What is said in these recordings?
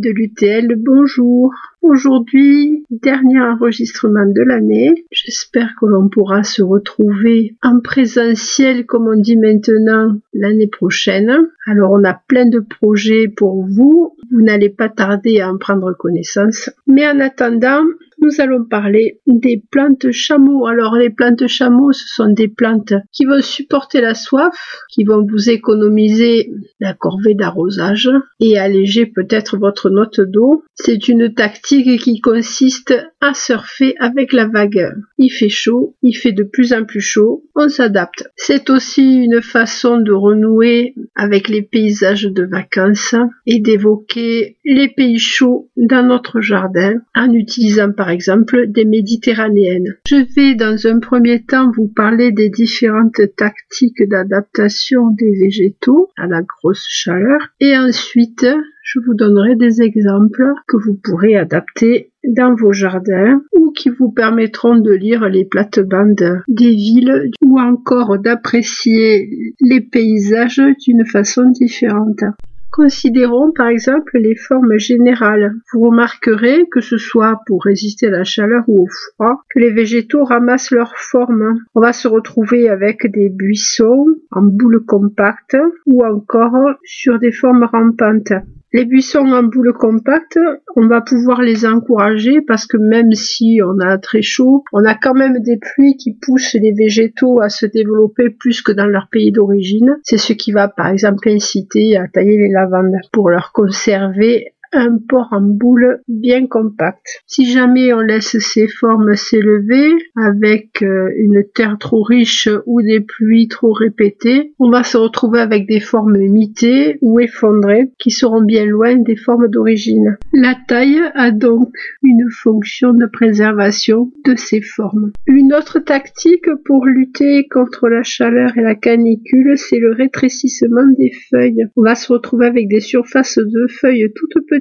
de l'UTL, bonjour. Aujourd'hui, dernier enregistrement de l'année. J'espère que l'on pourra se retrouver en présentiel, comme on dit maintenant, l'année prochaine. Alors, on a plein de projets pour vous. Vous n'allez pas tarder à en prendre connaissance. Mais en attendant, nous allons parler des plantes chameaux. Alors les plantes chameaux, ce sont des plantes qui vont supporter la soif, qui vont vous économiser la corvée d'arrosage et alléger peut-être votre note d'eau. C'est une tactique qui consiste à surfer avec la vague. Il fait chaud, il fait de plus en plus chaud, on s'adapte. C'est aussi une façon de renouer avec les paysages de vacances et d'évoquer les pays chauds dans notre jardin en utilisant par exemple des méditerranéennes. Je vais dans un premier temps vous parler des différentes tactiques d'adaptation des végétaux à la grosse chaleur et ensuite je vous donnerai des exemples que vous pourrez adapter dans vos jardins ou qui vous permettront de lire les plates-bandes des villes ou encore d'apprécier les paysages d'une façon différente. Considérons par exemple les formes générales. Vous remarquerez que ce soit pour résister à la chaleur ou au froid, que les végétaux ramassent leurs formes. On va se retrouver avec des buissons en boules compactes ou encore sur des formes rampantes. Les buissons en boule compacte, on va pouvoir les encourager parce que même si on a très chaud, on a quand même des pluies qui poussent les végétaux à se développer plus que dans leur pays d'origine. C'est ce qui va par exemple inciter à tailler les lavandes pour leur conserver un port en boule bien compact. Si jamais on laisse ces formes s'élever avec euh, une terre trop riche ou des pluies trop répétées, on va se retrouver avec des formes mitées ou effondrées qui seront bien loin des formes d'origine. La taille a donc une fonction de préservation de ces formes. Une autre tactique pour lutter contre la chaleur et la canicule, c'est le rétrécissement des feuilles. On va se retrouver avec des surfaces de feuilles toutes petites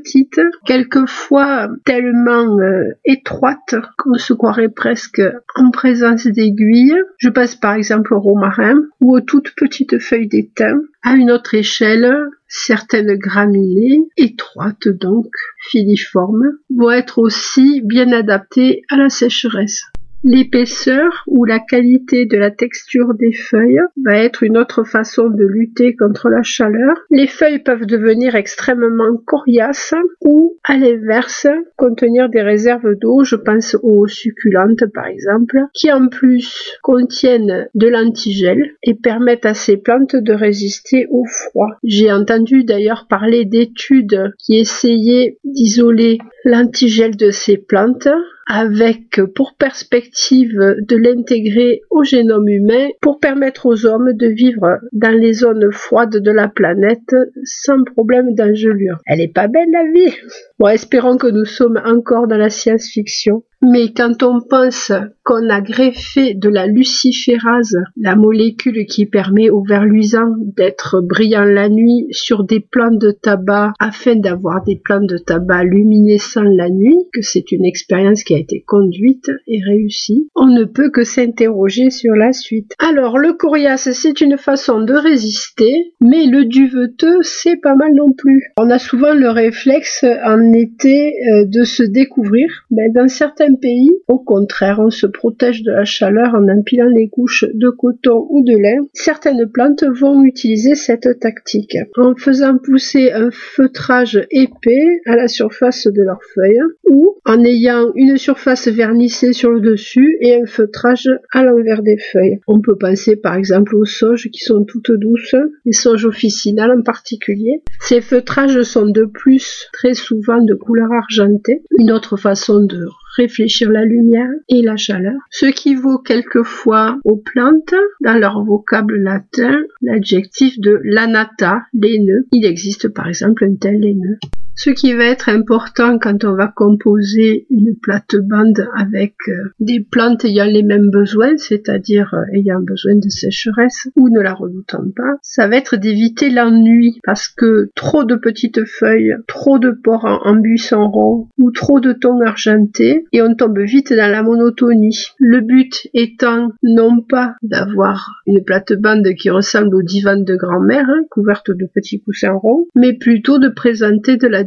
quelquefois tellement euh, étroite qu'on se croirait presque en présence d'aiguilles. Je passe par exemple au romarin ou aux toutes petites feuilles d'étain. À une autre échelle, certaines graminées, étroites donc, filiformes, vont être aussi bien adaptées à la sécheresse. L'épaisseur ou la qualité de la texture des feuilles va être une autre façon de lutter contre la chaleur. Les feuilles peuvent devenir extrêmement coriaces ou, à l'inverse, contenir des réserves d'eau, je pense aux succulentes par exemple, qui en plus contiennent de l'antigel et permettent à ces plantes de résister au froid. J'ai entendu d'ailleurs parler d'études qui essayaient d'isoler l'antigel de ces plantes avec pour perspective de l'intégrer au génome humain pour permettre aux hommes de vivre dans les zones froides de la planète sans problème d'engelure. Elle est pas belle la vie Bon, espérons que nous sommes encore dans la science-fiction. Mais quand on pense qu'on a greffé de la luciférase, la molécule qui permet au verre luisant d'être brillant la nuit sur des plants de tabac afin d'avoir des plants de tabac luminescents la nuit, que c'est une expérience qui a été conduite et réussie, on ne peut que s'interroger sur la suite. Alors, le coriace, c'est une façon de résister, mais le duveteux, c'est pas mal non plus. On a souvent le réflexe en été euh, de se découvrir. Mais dans certains pays, au contraire, on se protège de la chaleur en empilant les couches de coton ou de lin. Certaines plantes vont utiliser cette tactique en faisant pousser un feutrage épais à la surface de leurs feuilles ou en ayant une surface vernissée sur le dessus et un feutrage à l'envers des feuilles. On peut penser par exemple aux sauges qui sont toutes douces, les sauges officinales en particulier. Ces feutrages sont de plus très souvent de couleur argentée, une autre façon de réfléchir la lumière et la chaleur, ce qui vaut quelquefois aux plantes, dans leur vocable latin, l'adjectif de lanata, laineux. Il existe par exemple un tel laineux. Ce qui va être important quand on va composer une plate-bande avec euh, des plantes ayant les mêmes besoins, c'est-à-dire euh, ayant besoin de sécheresse ou ne la redoutant pas, ça va être d'éviter l'ennui parce que trop de petites feuilles, trop de pores en, buisson rond ou trop de tons argentés et on tombe vite dans la monotonie. Le but étant non pas d'avoir une plate-bande qui ressemble au divan de grand-mère, hein, couverte de petits coussins ronds, mais plutôt de présenter de la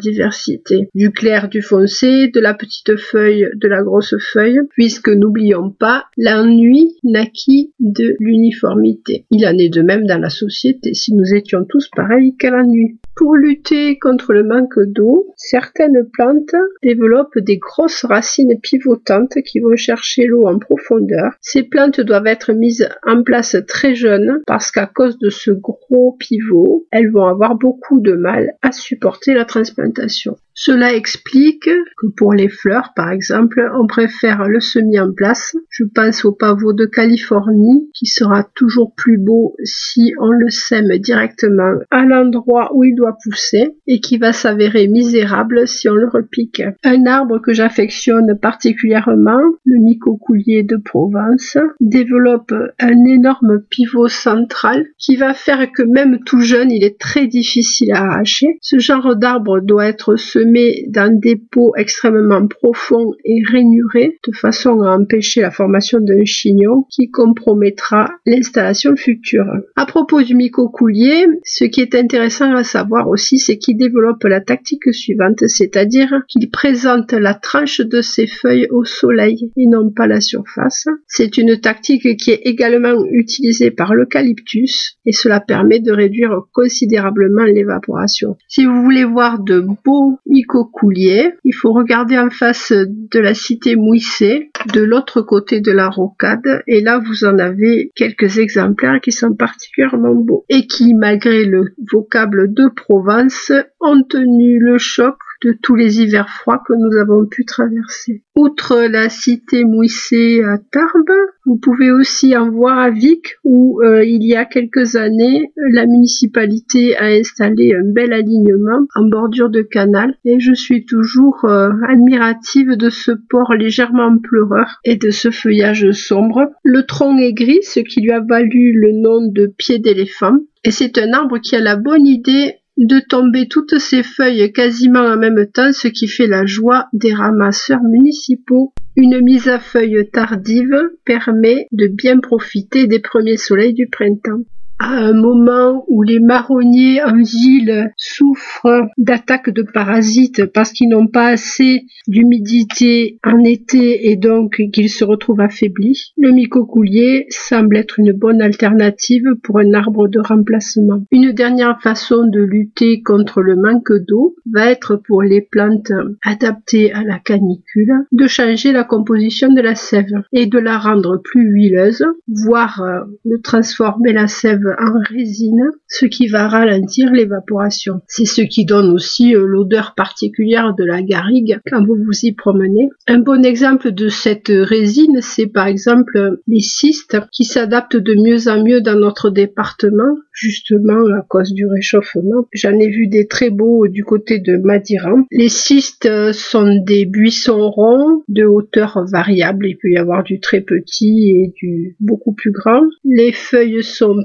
Du clair, du foncé, de la petite feuille, de la grosse feuille, puisque n'oublions pas, l'ennui naquit de l'uniformité. Il en est de même dans la société, si nous étions tous pareils qu'à la nuit. Pour lutter contre le manque d'eau, certaines plantes développent des grosses racines pivotantes qui vont chercher l'eau en profondeur. Ces plantes doivent être mises en place très jeunes parce qu'à cause de ce gros pivot, elles vont avoir beaucoup de mal à supporter la transplantation alimentation. Cela explique que pour les fleurs, par exemple, on préfère le semis en place. Je pense au pavot de Californie qui sera toujours plus beau si on le sème directement à l'endroit où il doit pousser et qui va s'avérer misérable si on le repique. Un arbre que j'affectionne particulièrement, le mycocoulier de Provence, développe un énorme pivot central qui va faire que même tout jeune, il est très difficile à arracher. Ce genre d'arbre doit être semé dans des pots extrêmement profonds et rainurés de façon à empêcher la formation d'un chignon qui compromettra l'installation future. À propos du mycocoulier, ce qui est intéressant à savoir aussi, c'est qu'il développe la tactique suivante, c'est-à-dire qu'il présente la tranche de ses feuilles au soleil et non pas la surface. C'est une tactique qui est également utilisée par l'eucalyptus et cela permet de réduire considérablement l'évaporation. Si vous voulez voir de beaux il faut regarder en face de la cité Mouissé, de l'autre côté de la rocade, et là vous en avez quelques exemplaires qui sont particulièrement beaux. Et qui, malgré le vocable de Provence, ont tenu le choc de tous les hivers froids que nous avons pu traverser. Outre la cité mouissée à Tarbes, vous pouvez aussi en voir à Vic où euh, il y a quelques années la municipalité a installé un bel alignement en bordure de canal et je suis toujours euh, admirative de ce port légèrement pleureur et de ce feuillage sombre. Le tronc est gris, ce qui lui a valu le nom de pied d'éléphant et c'est un arbre qui a la bonne idée de tomber toutes ses feuilles quasiment en même temps, ce qui fait la joie des ramasseurs municipaux. Une mise à feuilles tardive permet de bien profiter des premiers soleils du printemps à un moment où les marronniers en ville souffrent d'attaques de parasites parce qu'ils n'ont pas assez d'humidité en été et donc qu'ils se retrouvent affaiblis, le mycocoulier semble être une bonne alternative pour un arbre de remplacement. Une dernière façon de lutter contre le manque d'eau va être pour les plantes adaptées à la canicule de changer la composition de la sève et de la rendre plus huileuse, voire euh, de transformer la sève en résine, ce qui va ralentir l'évaporation. C'est ce qui donne aussi euh, l'odeur particulière de la garrigue quand vous vous y promenez. Un bon exemple de cette résine, c'est par exemple les cystes qui s'adaptent de mieux en mieux dans notre département, justement à cause du réchauffement. J'en ai vu des très beaux du côté de Madiran. Les cystes sont des buissons ronds de hauteur variable. Il peut y avoir du très petit et du beaucoup plus grand. Les feuilles sont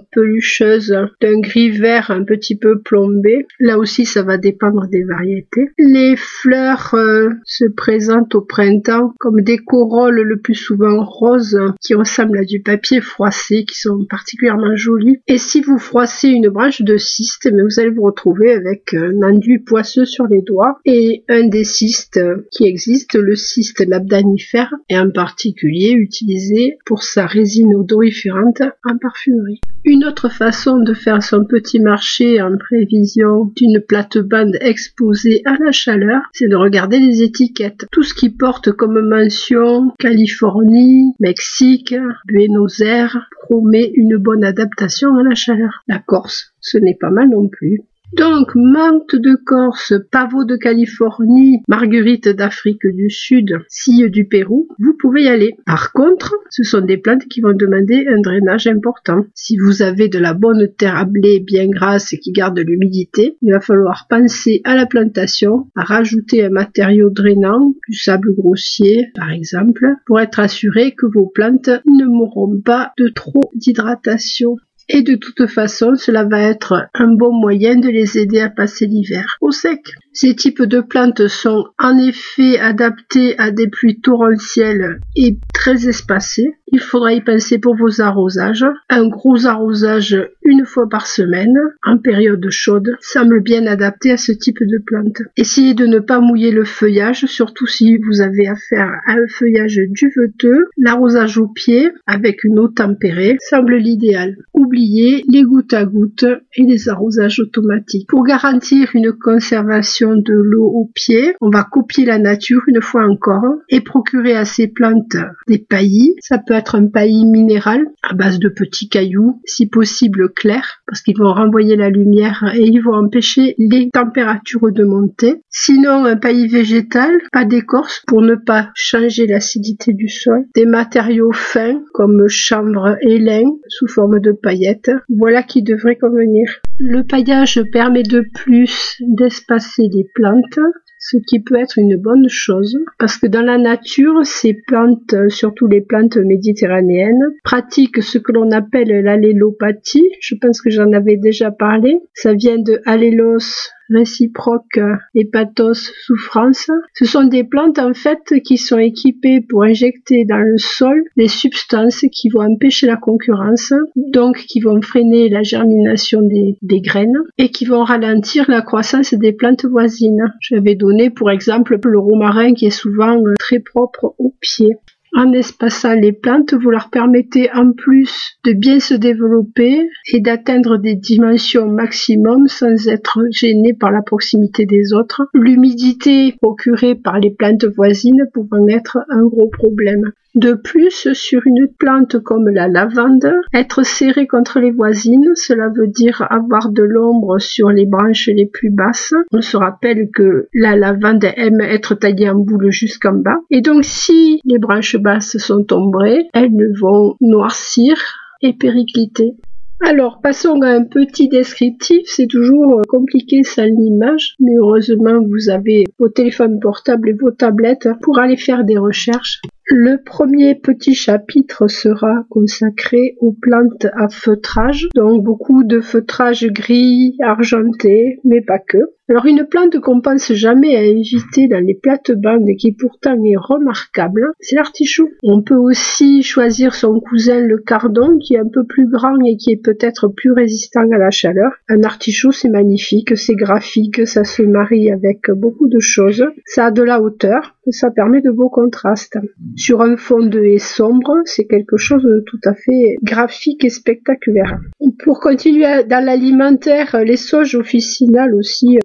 d'un gris vert un petit peu plombé. Là aussi, ça va dépendre des variétés. Les fleurs euh, se présentent au printemps comme des corolles le plus souvent roses qui ressemblent à du papier froissé qui sont particulièrement jolies. Et si vous froissez une branche de cyste, mais vous allez vous retrouver avec un enduit poisseux sur les doigts et un des cystes qui existe, le cyste labdanifère, est en particulier utilisé pour sa résine odoriférante en parfumerie. Une autre façon de faire son petit marché en prévision d'une plate-bande exposée à la chaleur, c'est de regarder les étiquettes. Tout ce qui porte comme mention Californie, Mexique, Buenos Aires promet une bonne adaptation à la chaleur. La Corse, ce n'est pas mal non plus. Donc, menthe de Corse, pavot de Californie, marguerite d'Afrique du Sud, scie du Pérou, vous pouvez y aller. Par contre, ce sont des plantes qui vont demander un drainage important. Si vous avez de la bonne terre à blé bien grasse et qui garde l'humidité, il va falloir penser à la plantation, à rajouter un matériau drainant, du sable grossier par exemple, pour être assuré que vos plantes ne mourront pas de trop d'hydratation et de toute façon cela va être un bon moyen de les aider à passer l'hiver au sec. Ces types de plantes sont en effet adaptés à des pluies torrentielles et très espacées. Il faudra y penser pour vos arrosages. Un gros arrosage une fois par semaine, en période chaude, semble bien adapté à ce type de plante. Essayez de ne pas mouiller le feuillage, surtout si vous avez affaire à un feuillage duveteux. L'arrosage au pied, avec une eau tempérée, semble l'idéal. Oubliez les gouttes à gouttes et les arrosages automatiques. Pour garantir une conservation de l'eau au pied, on va copier la nature une fois encore et procurer à ces plantes des paillis. Ça peut être un paillis minéral à base de petits cailloux, si possible clairs, parce qu'ils vont renvoyer la lumière et ils vont empêcher les températures de monter. Sinon, un paillis végétal, pas d'écorce pour ne pas changer l'acidité du sol. Des matériaux fins comme chanvre et lin sous forme de paillettes. Voilà qui devrait convenir. Le paillage permet de plus d'espacer les plantes ce qui peut être une bonne chose parce que dans la nature, ces plantes, surtout les plantes méditerranéennes, pratiquent ce que l'on appelle l'allélopathie. Je pense que j'en avais déjà parlé. Ça vient de allélos réciproque et pathos souffrance. Ce sont des plantes en fait qui sont équipées pour injecter dans le sol des substances qui vont empêcher la concurrence, donc qui vont freiner la germination des, des graines et qui vont ralentir la croissance des plantes voisines. J'avais donné pour exemple le romarin qui est souvent très propre aux pieds. En espaçant les plantes, vous leur permettez en plus de bien se développer et d'atteindre des dimensions maximum sans être gêné par la proximité des autres. L'humidité procurée par les plantes voisines pouvant être un gros problème. De plus, sur une plante comme la lavande, être serré contre les voisines, cela veut dire avoir de l'ombre sur les branches les plus basses. On se rappelle que la lavande aime être taillée en boule jusqu'en bas. Et donc si les branches basses sont ombrées, elles vont noircir et péricliter. Alors, passons à un petit descriptif. C'est toujours euh, compliqué sans l'image, mais heureusement, vous avez vos téléphones portables et vos tablettes pour aller faire des recherches. Le premier petit chapitre sera consacré aux plantes à feutrage, donc beaucoup de feutrage gris, argenté, mais pas que. Alors une plante qu'on pense jamais à éviter dans les plates-bandes et qui pourtant est remarquable, c'est l'artichaut. On peut aussi choisir son cousin le cardon qui est un peu plus grand et qui est peut-être plus résistant à la chaleur. Un artichaut c'est magnifique, c'est graphique, ça se marie avec beaucoup de choses. Ça a de la hauteur, ça permet de beaux contrastes. Sur un fond de haie sombre, c'est quelque chose de tout à fait graphique et spectaculaire. Pour continuer dans l'alimentaire, les sauges officinales aussi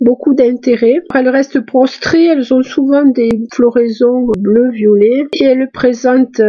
beaucoup d'intérêt. Elles restent prostrées, elles ont souvent des floraisons bleu-violet et elles présentent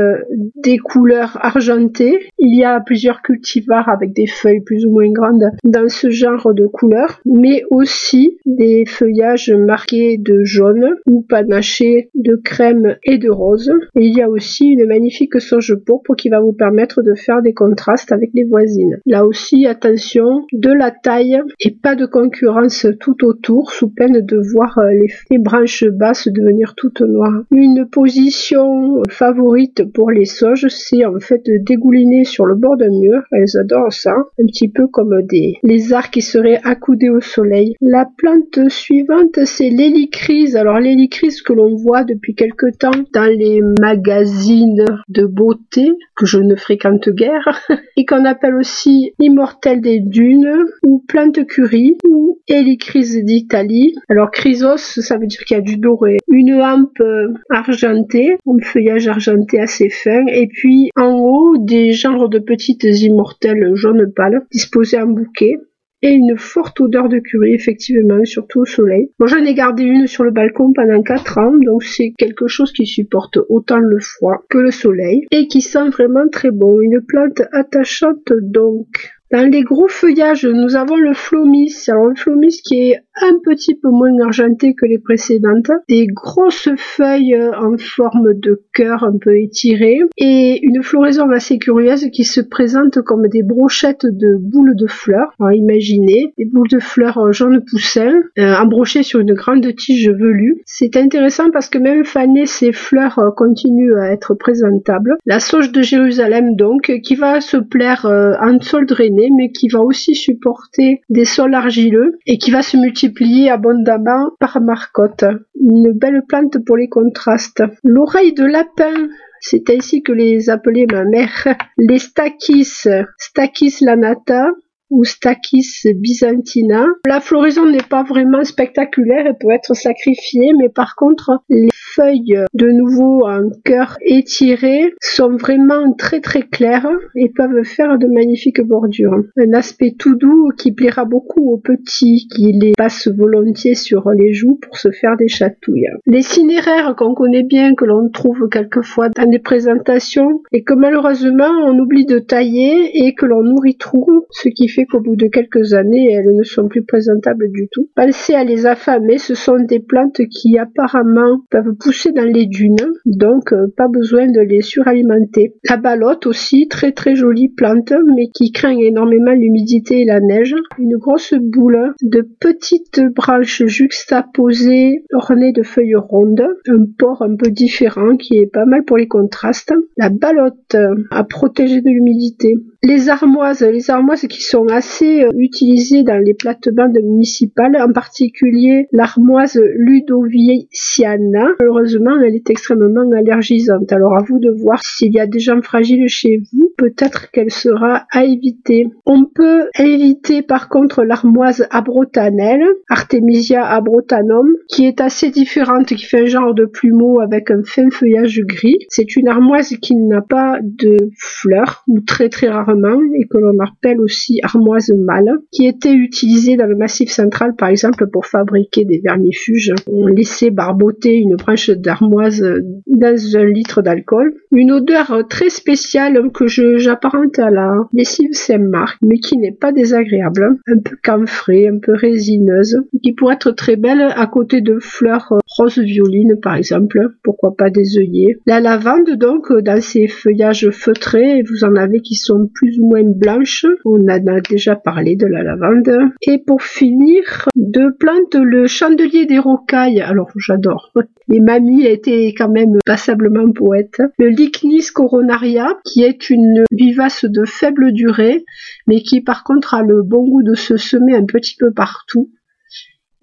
des couleurs argentées. Il y a plusieurs cultivars avec des feuilles plus ou moins grandes dans ce genre de couleurs, mais aussi des feuillages marqués de jaune ou pas de crème et de rose. Et il y a aussi une magnifique sauge pourpre qui va vous permettre de faire des contrastes avec les voisines. Là aussi, attention, de la taille et pas de concurrence tout autour sous peine de voir euh, les, branches basses devenir toutes noires. Une position favorite pour les sauges, c'est en fait de dégouliner sur le bord d'un mur. Elles adorent ça, un petit peu comme des lézards qui seraient accoudés au soleil. La plante suivante, c'est l'hélicryse. Alors l'hélicryse que l'on voit depuis quelque temps dans les magazines de beauté que je ne fréquente guère et qu'on appelle aussi immortel des dunes ou plante curie ou hélicryse d'Italie. Alors chrysos, ça veut dire qu'il y a du doré. Une hampe argentée, un feuillage argenté assez fin et puis en haut des genres de petites immortelles jaune pâle disposées en bouquet et une forte odeur de curry, effectivement, surtout au soleil. Moi, j'en ai gardé une sur le balcon pendant 4 ans, donc c'est quelque chose qui supporte autant le froid que le soleil et qui sent vraiment très bon. Une plante attachante donc. Dans les gros feuillages, nous avons le flomis. Alors le flomis qui est un petit peu moins argenté que les précédentes. Des grosses feuilles en forme de cœur un peu étirées et une floraison assez curieuse qui se présente comme des brochettes de boules de fleurs. Alors imaginez des boules de fleurs jaune poussin euh, embrochées sur une grande tige velue. C'est intéressant parce que même fanées, ces fleurs euh, continuent à être présentables. La sauge de Jérusalem donc qui va se plaire euh, en sol drainé mais qui va aussi supporter des sols argileux et qui va se multiplier abondamment par marcotte. Une belle plante pour les contrastes. L'oreille de lapin c'est ainsi que les appelait ma mère, les Stakis, Stakis lanata, ou Stakis byzantina. La floraison n'est pas vraiment spectaculaire et peut être sacrifiée, mais par contre, les feuilles de nouveau en cœur étiré sont vraiment très très claires et peuvent faire de magnifiques bordures. Un aspect tout doux qui plaira beaucoup aux petits qui les passent volontiers sur les joues pour se faire des chatouilles. Les cinéraires qu'on connaît bien, que l'on trouve quelquefois dans des présentations et que malheureusement on oublie de tailler et que l'on nourrit trop, ce qui fait qu'au bout de quelques années elles ne sont plus présentables du tout. Pensez à les affamer, ce sont des plantes qui apparemment peuvent pousser dans les dunes, donc euh, pas besoin de les suralimenter. La balotte aussi, très très jolie plante, mais qui craint énormément l'humidité et la neige. Une grosse boule de petites branches juxtaposées ornées de feuilles rondes, un port un peu différent qui est pas mal pour les contrastes. La balotte à protéger de l'humidité. Les armoises, les armoises qui sont assez euh, utilisées dans les plates-bandes municipales, en particulier l'armoise ludoviciana. Malheureusement, elle est extrêmement allergisante. Alors à vous de voir s'il y a des gens fragiles chez vous, peut-être qu'elle sera à éviter. On peut éviter par contre l'armoise abrotanelle, Artemisia abrotanum, qui est assez différente, qui fait un genre de plumeau avec un fin feuillage gris. C'est une armoise qui n'a pas de fleurs, ou très très rarement et que l'on appelle aussi armoise mâle, qui était utilisée dans le massif central par exemple pour fabriquer des vermifuges. On laissait barboter une branche d'armoise dans un litre d'alcool. Une odeur très spéciale que j'apparente à la lessive Saint-Marc, mais qui n'est pas désagréable, un peu camphrée, un peu résineuse, qui pourrait être très belle à côté de fleurs rose violine par exemple, pourquoi pas des œillets. La lavande donc dans ses feuillages feutrés, vous en avez qui sont plus plus ou moins blanche. On en a déjà parlé de la lavande. Et pour finir, de plantes le chandelier des rocailles. Alors j'adore. Et mamie était quand même passablement poète. Le Lychnis coronaria, qui est une vivace de faible durée, mais qui par contre a le bon goût de se semer un petit peu partout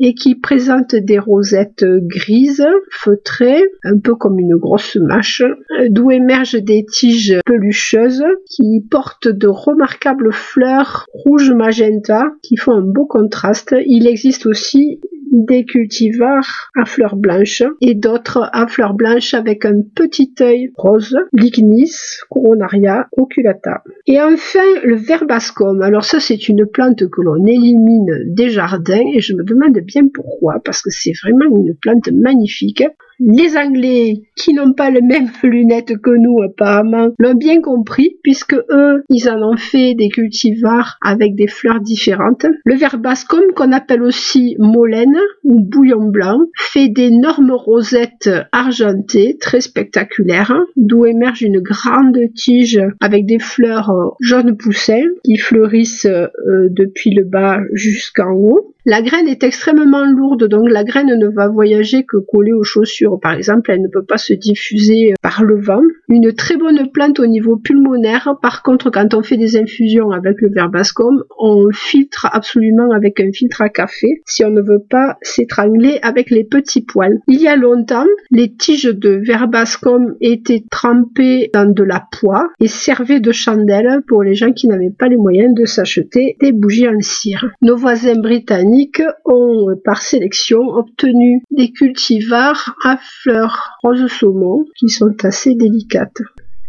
et qui présente des rosettes grises, feutrées, un peu comme une grosse mâche, d'où émergent des tiges pelucheuses qui portent de remarquables fleurs rouge magenta qui font un beau contraste. Il existe aussi des cultivars à fleurs blanches et d'autres à fleurs blanches avec un petit œil rose, lignis, coronaria, oculata. Et enfin, le verbascum. Alors ça, c'est une plante que l'on élimine des jardins et je me demande bien pourquoi, parce que c'est vraiment une plante magnifique. Les Anglais, qui n'ont pas les mêmes lunettes que nous apparemment, l'ont bien compris, puisque eux, ils en ont fait des cultivars avec des fleurs différentes. Le verbascum, qu'on appelle aussi molène ou bouillon blanc, fait d'énormes rosettes argentées, très spectaculaires, d'où émerge une grande tige avec des fleurs jaunes poussins qui fleurissent euh, depuis le bas jusqu'en haut. La graine est extrêmement lourde, donc la graine ne va voyager que collée aux chaussures. Par exemple, elle ne peut pas se diffuser par le vent. Une très bonne plante au niveau pulmonaire. Par contre, quand on fait des infusions avec le verbascum, on filtre absolument avec un filtre à café si on ne veut pas s'étrangler avec les petits poils. Il y a longtemps, les tiges de verbascum étaient trempées dans de la poix et servaient de chandelle pour les gens qui n'avaient pas les moyens de s'acheter des bougies en cire. Nos voisins britanniques ont par sélection obtenu des cultivars à fleurs rose saumon qui sont assez délicates.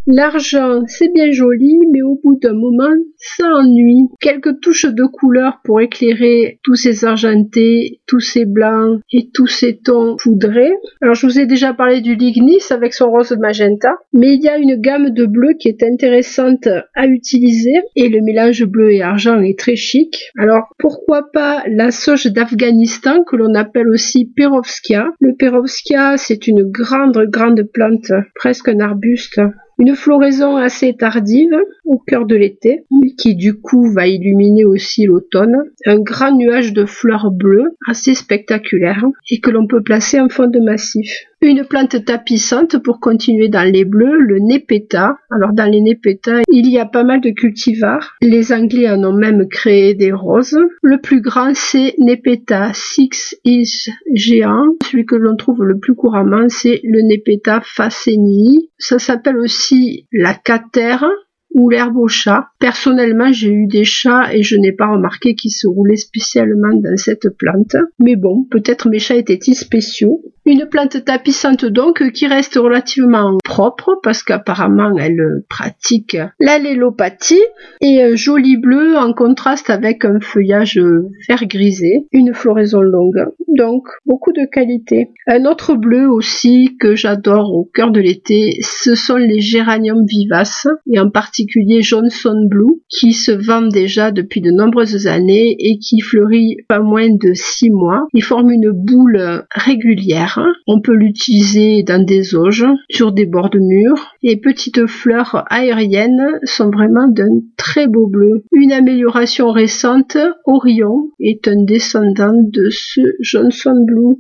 L'argent, c'est bien joli, mais au bout d'un moment, ça ennuie. Quelques touches de couleur pour éclairer tous ces argentés, tous ces blancs et tous ces tons poudrés. Alors, je vous ai déjà parlé du lignis avec son rose magenta, mais il y a une gamme de bleu qui est intéressante à utiliser et le mélange bleu et argent est très chic. Alors, pourquoi pas la sauge d'Afghanistan que l'on appelle aussi perovskia. Le perovskia, c'est une grande, grande plante, presque un arbuste Une floraison assez tardive au cœur de l'été, qui du coup va illuminer aussi l'automne. Un grand nuage de fleurs bleues assez spectaculaire et que l'on peut placer en fond de massif. Une plante tapissante pour continuer dans les bleus, le Nepeta. Alors dans les Nepeta, il y a pas mal de cultivars. Les Anglais en ont même créé des roses. Le plus grand, c'est Nepeta Six Inch géant. Celui que l'on trouve le plus couramment, c'est le Nepeta facenii. Ça s'appelle aussi la catère ou l'herbe au chat. Personnellement, j'ai eu des chats et je n'ai pas remarqué qu'ils se roulaient spécialement dans cette plante. Mais bon, peut-être mes chats étaient-ils spéciaux. Une plante tapissante donc qui reste relativement propre parce qu'apparemment elle pratique l'allélopathie et un joli bleu en contraste avec un feuillage vert grisé, une floraison longue. Donc beaucoup de qualité. Un autre bleu aussi que j'adore au cœur de l'été, ce sont les géraniums vivaces et en particulier Johnson Blue qui se vendent déjà depuis de nombreuses années et qui fleurit pas moins de 6 mois. Ils forment une boule régulière on peut l'utiliser dans des auges, sur des bords de murs. Les petites fleurs aériennes sont vraiment d'un très beau bleu. Une amélioration récente, Orion est un descendant de ce Johnson Blue.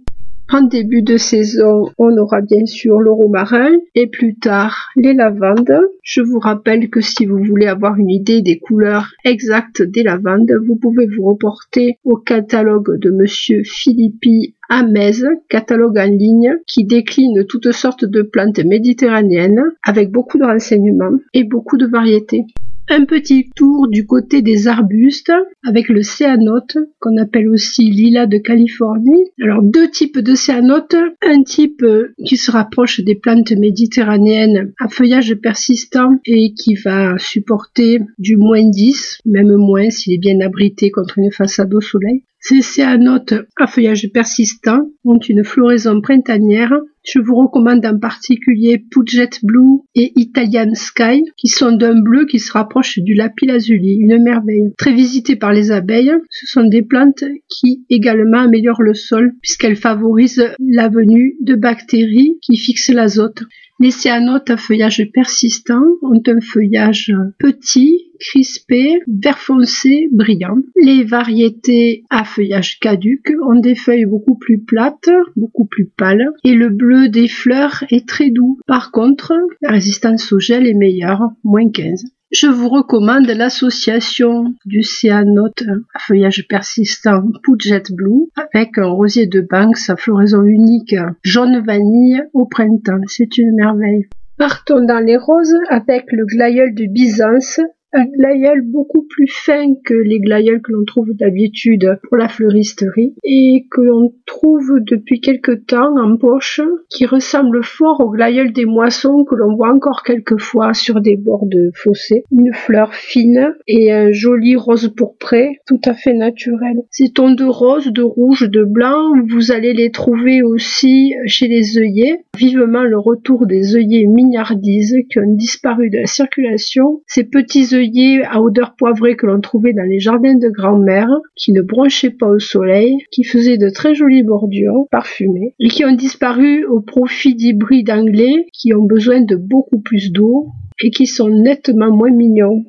En début de saison, on aura bien sûr le romarin et plus tard les lavandes. Je vous rappelle que si vous voulez avoir une idée des couleurs exactes des lavandes, vous pouvez vous reporter au catalogue de monsieur Philippi Amez, catalogue en ligne qui décline toutes sortes de plantes méditerranéennes avec beaucoup de renseignements et beaucoup de variétés un petit tour du côté des arbustes avec le céanote qu'on appelle aussi lilas de Californie. Alors deux types de céanote, un type euh, qui se rapproche des plantes méditerranéennes à feuillage persistant et qui va supporter du moins 10, même moins s'il est bien abrité contre une façade au soleil. Ces céanotes à feuillage persistant ont une floraison printanière. Je vous recommande en particulier Puget Blue et Italian Sky, qui sont d'un bleu qui se rapproche du lapis lazuli, une merveille. Très visitée par les abeilles, ce sont des plantes qui également améliorent le sol puisqu'elles favorisent la venue de bactéries qui fixent l'azote. Les céanotes à feuillage persistant ont un feuillage petit, crispé, vert foncé, brillant. Les variétés à feuillage caduc ont des feuilles beaucoup plus plates, beaucoup plus pâles, et le bleu des fleurs est très doux. Par contre, la résistance au gel est meilleure, moins 15. Je vous recommande l'association du cyanote à feuillage persistant Puget Blue avec un rosier de Banks à floraison unique jaune vanille au printemps. C'est une merveille. Partons dans les roses avec le glaïeul de Byzance un glaïeul beaucoup plus fin que les glaïeuls que l'on trouve d'habitude pour la fleuristerie et que l'on trouve depuis quelque temps en poche qui ressemble fort au glaïeul des moissons que l'on voit encore quelquefois sur des bords de fossés. Une fleur fine et un joli rose pourpré tout à fait naturel. Ces tons de rose, de rouge, de blanc, vous allez les trouver aussi chez les œillets. Vivement le retour des œillets mignardises qui ont disparu de la circulation. Ces petits œillets à odeur poivrée que l'on trouvait dans les jardins de grand-mère, qui ne bronchaient pas au soleil, qui faisaient de très jolies bordures parfumées, et qui ont disparu au profit d'hybrides anglais qui ont besoin de beaucoup plus d'eau et qui sont nettement moins mignons.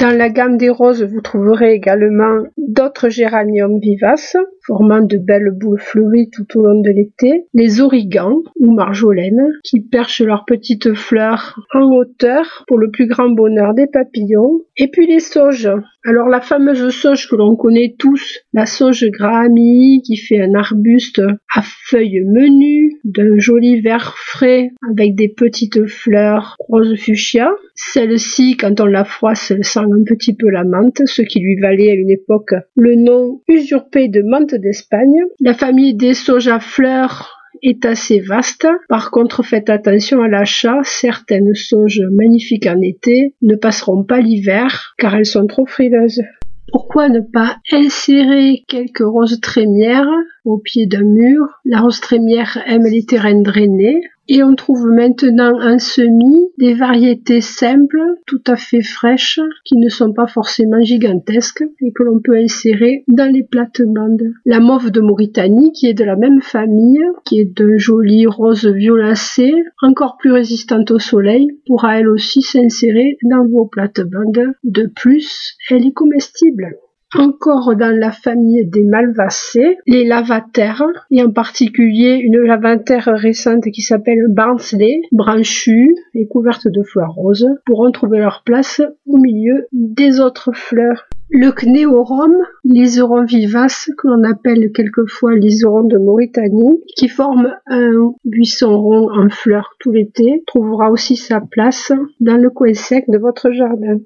Dans la gamme des roses, vous trouverez également d'autres géraniums vivaces, formant de belles boules fleuries tout au long de l'été, les origans ou marjolaines, qui perchent leurs petites fleurs en hauteur pour le plus grand bonheur des papillons, et puis les sauges. Alors la fameuse sauge que l'on connaît tous, la sauge Grahami, qui fait un arbuste à feuilles menues, d'un joli vert frais avec des petites fleurs rose fuchsia. Celle-ci, quand on la froisse, elle sent un petit peu la menthe, ce qui lui valait à une époque le nom usurpé de menthe d'Espagne. La famille des à fleurs est assez vaste. Par contre, faites attention à l'achat. Certaines sauges magnifiques en été ne passeront pas l'hiver car elles sont trop frileuses. Pourquoi ne pas insérer quelques roses trémières au pied d'un mur? La rose trémière aime les terrains drainés Et on trouve maintenant en semis des variétés simples, tout à fait fraîches, qui ne sont pas forcément gigantesques et que l'on peut insérer dans les plates-bandes. La mauve de Mauritanie, qui est de la même famille, qui est d'un joli rose violacé, encore plus résistante au soleil, pourra elle aussi s'insérer dans vos plates-bandes. De plus, elle est comestible. Encore dans la famille des malvacées, les lavataires, et en particulier une lavataire récente qui s'appelle Barnsley, branchue et couverte de fleurs roses, pourront trouver leur place au milieu des autres fleurs. Le cnéorum, l'iseron vivace, que l'on appelle quelquefois l'iseron de Mauritanie, qui forme un buisson rond en fleurs tout l'été, trouvera aussi sa place dans le coin sec de votre jardin.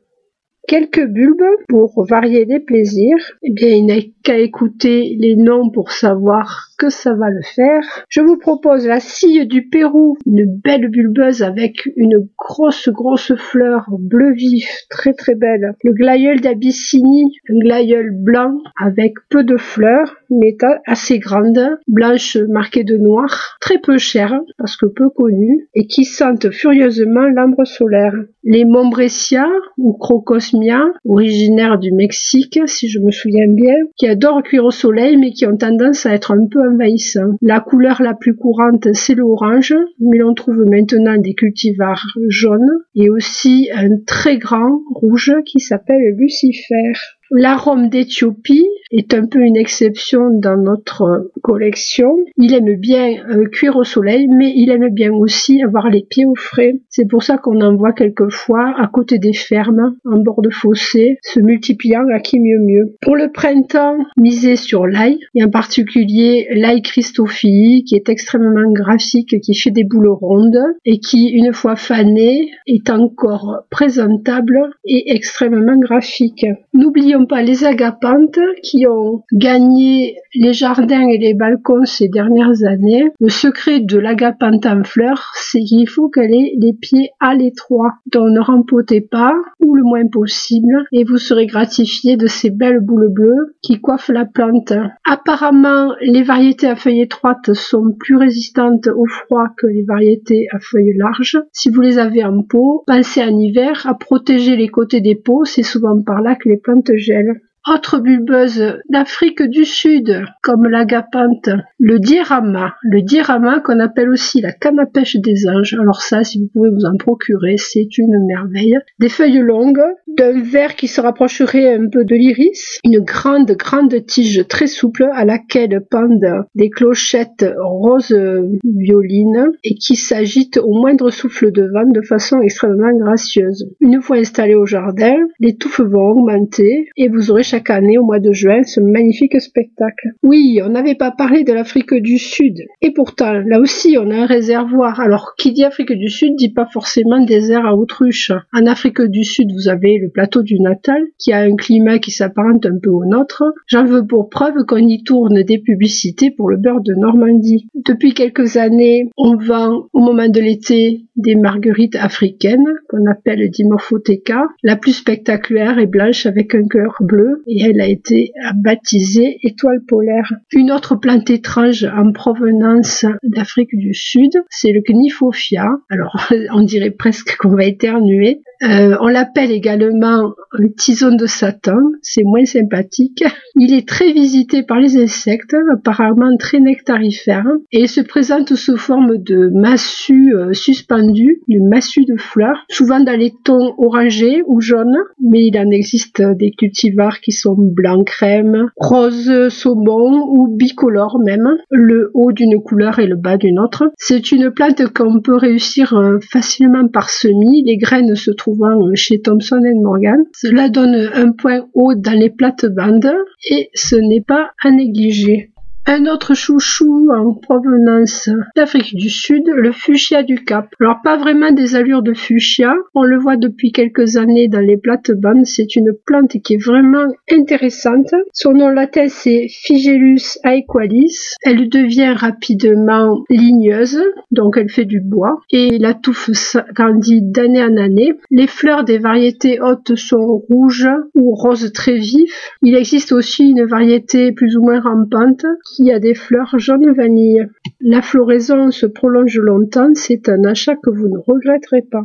Quelques bulbes pour varier les plaisirs. Eh bien, il n'a qu'à écouter les noms pour savoir que ça va le faire. Je vous propose la scie du Pérou, une belle bulbeuse avec une grosse grosse fleur bleu vif, très très belle. Le glaïeul d'Abyssinie, un glaïeul blanc avec peu de fleurs, mais assez grande, blanche marquée de noir, très peu chère parce que peu connue et qui sentent furieusement l'ambre solaire. Les Mombresia ou Crocosmia, originaires du Mexique si je me souviens bien, qui adorent cuire au soleil mais qui ont tendance à être un peu la couleur la plus courante, c'est l'orange, mais l'on trouve maintenant des cultivars jaunes et aussi un très grand rouge qui s'appelle Lucifer. L'arôme d'Éthiopie est un peu une exception dans notre collection. Il aime bien euh, cuire au soleil, mais il aime bien aussi avoir les pieds au frais. C'est pour ça qu'on en voit quelquefois à côté des fermes, en bord de fossé, se multipliant à qui mieux mieux. Pour le printemps, misez sur l'ail, et en particulier l'ail Christophile, qui est extrêmement graphique, qui fait des boules rondes, et qui, une fois fané, est encore présentable et extrêmement graphique. Pas les agapantes qui ont gagné les jardins et les balcons ces dernières années. Le secret de l'agapante en fleurs, c'est qu'il faut qu'elle ait les pieds à l'étroit. Donc ne rempotez pas, ou le moins possible, et vous serez gratifié de ces belles boules bleues qui coiffent la plante. Apparemment, les variétés à feuilles étroites sont plus résistantes au froid que les variétés à feuilles larges. Si vous les avez en pot, pensez en hiver à protéger les côtés des pots, c'est souvent par là que les plantes version autre bulbeuse d'Afrique du Sud, comme l'agapante, le dirama. Le dirama qu'on appelle aussi la canne à pêche des anges. Alors ça, si vous pouvez vous en procurer, c'est une merveille. Des feuilles longues, d'un vert qui se rapprocherait un peu de l'iris, une grande, grande tige très souple à laquelle pendent des clochettes rose violine et qui s'agitent au moindre souffle de vent de façon extrêmement gracieuse. Une fois installées au jardin, les touffes vont augmenter et vous aurez chaque année au mois de juin ce magnifique spectacle. Oui, on n'avait pas parlé de l'Afrique du Sud. Et pourtant, là aussi, on a un réservoir. Alors, qui dit Afrique du Sud dit pas forcément désert à autruche. En Afrique du Sud, vous avez le plateau du Natal, qui a un climat qui s'apparente un peu au nôtre. J'en veux pour preuve qu'on y tourne des publicités pour le beurre de Normandie. Depuis quelques années, on vend au moment de l'été des marguerites africaines qu'on appelle Dimorphotheca. La plus spectaculaire est blanche avec un cœur bleu et elle a été baptisée étoile polaire. Une autre plante étrange en provenance d'Afrique du Sud, c'est le Knifophia. Alors, on dirait presque qu'on va éternuer. Euh, on l'appelle également le tison de Satan, c'est moins sympathique. Il est très visité par les insectes, apparemment très nectarifère, et se présente sous forme de massue euh, suspendue, une massue de fleurs, souvent dans les tons orangés ou jaunes, mais il en existe des cultivars qui sont blanc crème, rose saumon ou bicolore même, le haut d'une couleur et le bas d'une autre. C'est une plante qu'on peut réussir euh, facilement par semis, les graines se trouvant chez Thomson Morgan. Cela donne un point haut dans les plates-bandes et ce n'est pas à négliger. Un autre chouchou en provenance d'Afrique du Sud, le fuchsia du Cap. Alors pas vraiment des allures de fuchsia, on le voit depuis quelques années dans les plates-bandes, c'est une plante qui est vraiment intéressante. Son nom latin c'est Figelus aequalis. Elle devient rapidement ligneuse, donc elle fait du bois, et la touffe grandit d'année en année. Les fleurs des variétés hautes sont rouges ou roses très vifs. Il existe aussi une variété plus ou moins rampante qui a des fleurs jaune vanille. La floraison se prolonge longtemps, c'est un achat que vous ne regretterez pas.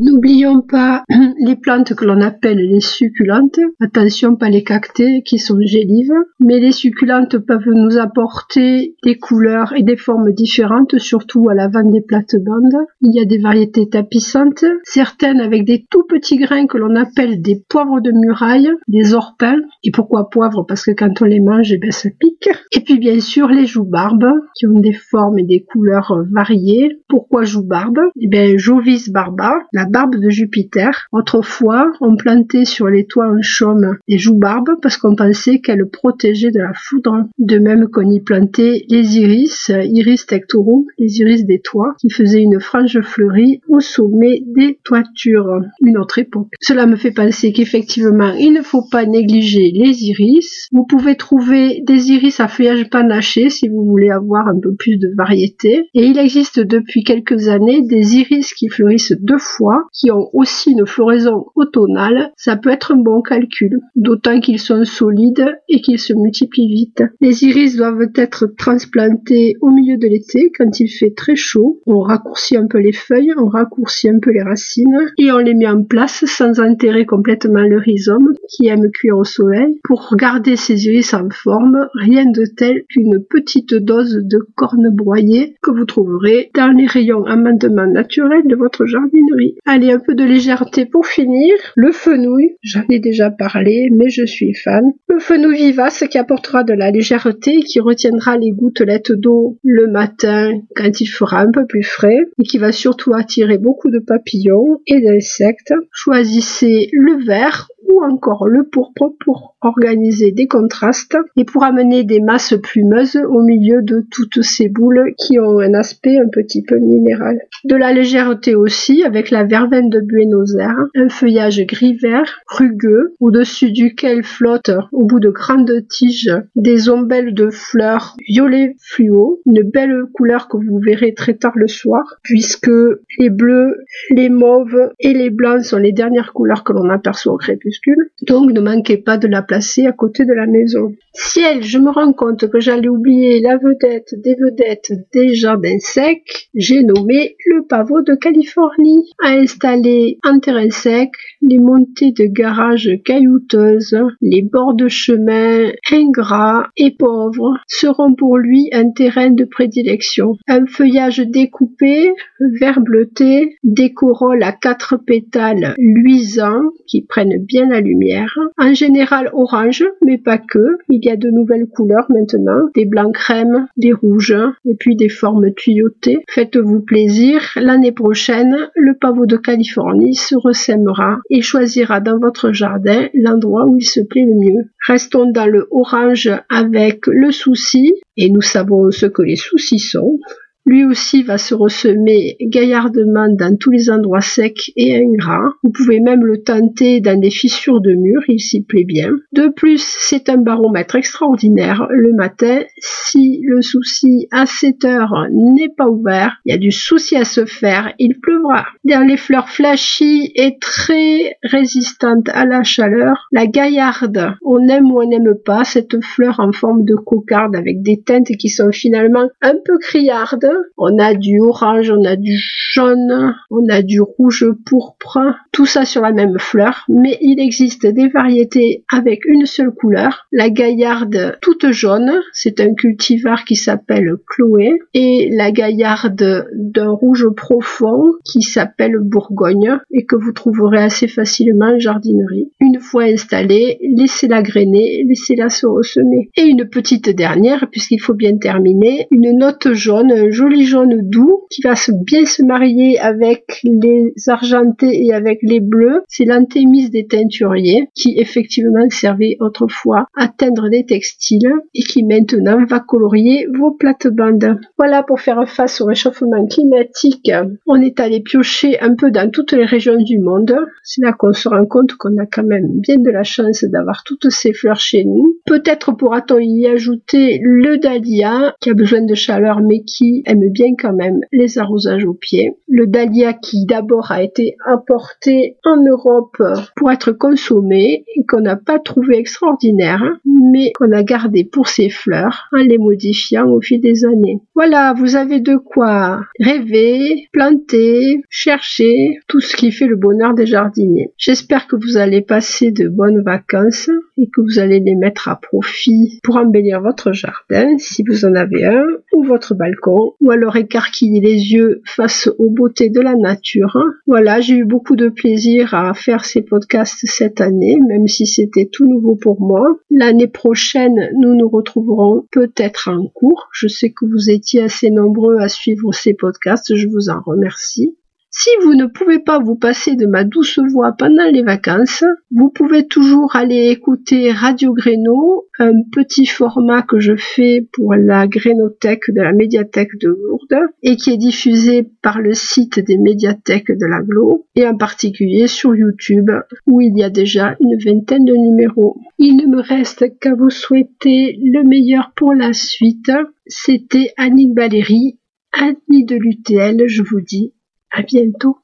N'oublions pas les plantes que l'on appelle les succulentes. Attention, pas les cactés qui sont gélives. Mais les succulentes peuvent nous apporter des couleurs et des formes différentes, surtout à l'avant des plates-bandes. Il y a des variétés tapissantes, certaines avec des tout petits grains que l'on appelle des poivres de muraille, des orpins. Et pourquoi poivre? Parce que quand on les mange, eh ben, ça pique. Et puis bien sûr les joues-barbes, qui ont des formes et des couleurs variées. Pourquoi joue-barbe Eh bien, Jovis barba, la barbe de Jupiter. Autrefois, on plantait sur les toits en chaume des joues-barbes parce qu'on pensait qu'elles protégeaient de la foudre. De même qu'on y plantait les iris, iris tectorum, les iris des toits, qui faisaient une frange fleurie au sommet des toitures. Une autre époque. Cela me fait penser qu'effectivement, il ne faut pas négliger les iris. Vous pouvez trouver des iris à feuillage panaché si vous voulez avoir un peu plus de variété. Et il existe depuis quelques années des iris qui fleurissent deux fois qui ont aussi une floraison automnale, ça peut être un bon calcul, d'autant qu'ils sont solides et qu'ils se multiplient vite. Les iris doivent être transplantés au milieu de l'été quand il fait très chaud. On raccourcit un peu les feuilles, on raccourcit un peu les racines et on les met en place sans enterrer complètement le rhizome qui aime cuire au soleil. Pour garder ces iris en forme, rien de tel qu'une petite dose de corne broyée que vous trouverez dans les rayons amendement naturels de votre jardinerie. Allez, un peu de légèreté pour finir. Le fenouil, j'en ai déjà parlé, mais je suis fan. Le fenouil vivace qui apportera de la légèreté, qui retiendra les gouttelettes d'eau le matin quand il fera un peu plus frais, et qui va surtout attirer beaucoup de papillons et d'insectes. Choisissez le vert ou encore le pourpre pour organiser des contrastes et pour amener des masses plumeuses au milieu de toutes ces boules qui ont un aspect un petit peu minéral. De la légèreté aussi avec la verveine de Buenos Aires, un feuillage gris-vert, rugueux, au-dessus duquel flottent au bout de grandes tiges des ombelles de fleurs violet fluo, une belle couleur que vous verrez très tard le soir, puisque les bleus, les mauves et les blancs sont les dernières couleurs que l'on aperçoit au crépuscule donc ne manquez pas de la placer à côté de la maison. Ciel, je me rends compte que j'allais oublier la vedette des vedettes des jardins secs, j'ai nommé le pavot de Californie, à installer en terrain sec les montées de garage caillouteuses, les bords de chemin ingrats et pauvres seront pour lui un terrain de prédilection. Un feuillage découpé, vert bleuté, des corolles à quatre pétales luisants qui prennent bien la lumière, en général orange, mais pas que, il y a de nouvelles couleurs maintenant, des blancs crème, des rouges, et puis des formes tuyautées. Faites-vous plaisir, l'année prochaine, le pavot de Californie se ressèmera et choisira dans votre jardin l'endroit où il se plaît le mieux. Restons dans le orange avec le souci, et nous savons ce que les soucis sont. Lui aussi va se ressemer gaillardement dans tous les endroits secs et ingrats. Vous pouvez même le tenter dans des fissures de murs, il s'y plaît bien. De plus, c'est un baromètre extraordinaire. Le matin, si le souci à 7 heures n'est pas ouvert, il y a du souci à se faire, il pleuvra. Dans les fleurs flashy et très résistantes à la chaleur, la gaillarde, on aime ou on n'aime pas cette fleur en forme de cocarde avec des teintes qui sont finalement un peu criardes on a du orange, on a du jaune, on a du rouge pourpre, tout ça sur la même fleur, mais il existe des variétés avec une seule couleur. La gaillarde toute jaune, c'est un cultivar qui s'appelle Chloé, et la gaillarde d'un rouge profond qui s'appelle Bourgogne et que vous trouverez assez facilement en jardinerie. Une fois installée, laissez-la grainer, laissez-la se ressemer. Et une petite dernière, puisqu'il faut bien terminer, une note jaune, un joli jaune doux qui va se bien se marier avec les argentés et avec les bleus. C'est l'anthémis des teinturiers qui effectivement servait autrefois à teindre des textiles et qui maintenant va colorier vos plates-bandes. Voilà pour faire face au réchauffement climatique. On est allé piocher un peu dans toutes les régions du monde. C'est là qu'on se rend compte qu'on a quand même bien de la chance d'avoir toutes ces fleurs chez nous. Peut-être pourra-t-on y ajouter le dahlia qui a besoin de chaleur mais qui aime bien quand même les arrosages au pied. Le dahlia qui d'abord a été importé en Europe pour être consommé et qu'on n'a pas trouvé extraordinaire, mais qu'on a gardé pour ses fleurs en les modifiant au fil des années. Voilà, vous avez de quoi rêver, planter, chercher, tout ce qui fait le bonheur des jardiniers. J'espère que vous allez passer de bonnes vacances et que vous allez les mettre à profit pour embellir votre jardin si vous en avez un ou votre balcon ou alors écarquiller les yeux face aux beautés de la nature. Voilà, j'ai eu beaucoup de plaisir à faire ces podcasts cette année, même si c'était tout nouveau pour moi. L'année prochaine, nous nous retrouverons peut-être en cours. Je sais que vous étiez assez nombreux à suivre ces podcasts, je vous en remercie. Si vous ne pouvez pas vous passer de ma douce voix pendant les vacances, vous pouvez toujours aller écouter Radio Gréno, un petit format que je fais pour la Grénothèque de la médiathèque de Lourdes et qui est diffusé par le site des médiathèques de l'Aglo et en particulier sur YouTube où il y a déjà une vingtaine de numéros. Il ne me reste qu'à vous souhaiter le meilleur pour la suite. C'était Annick Valérie, Annie de l'UTL, je vous dis à bientôt.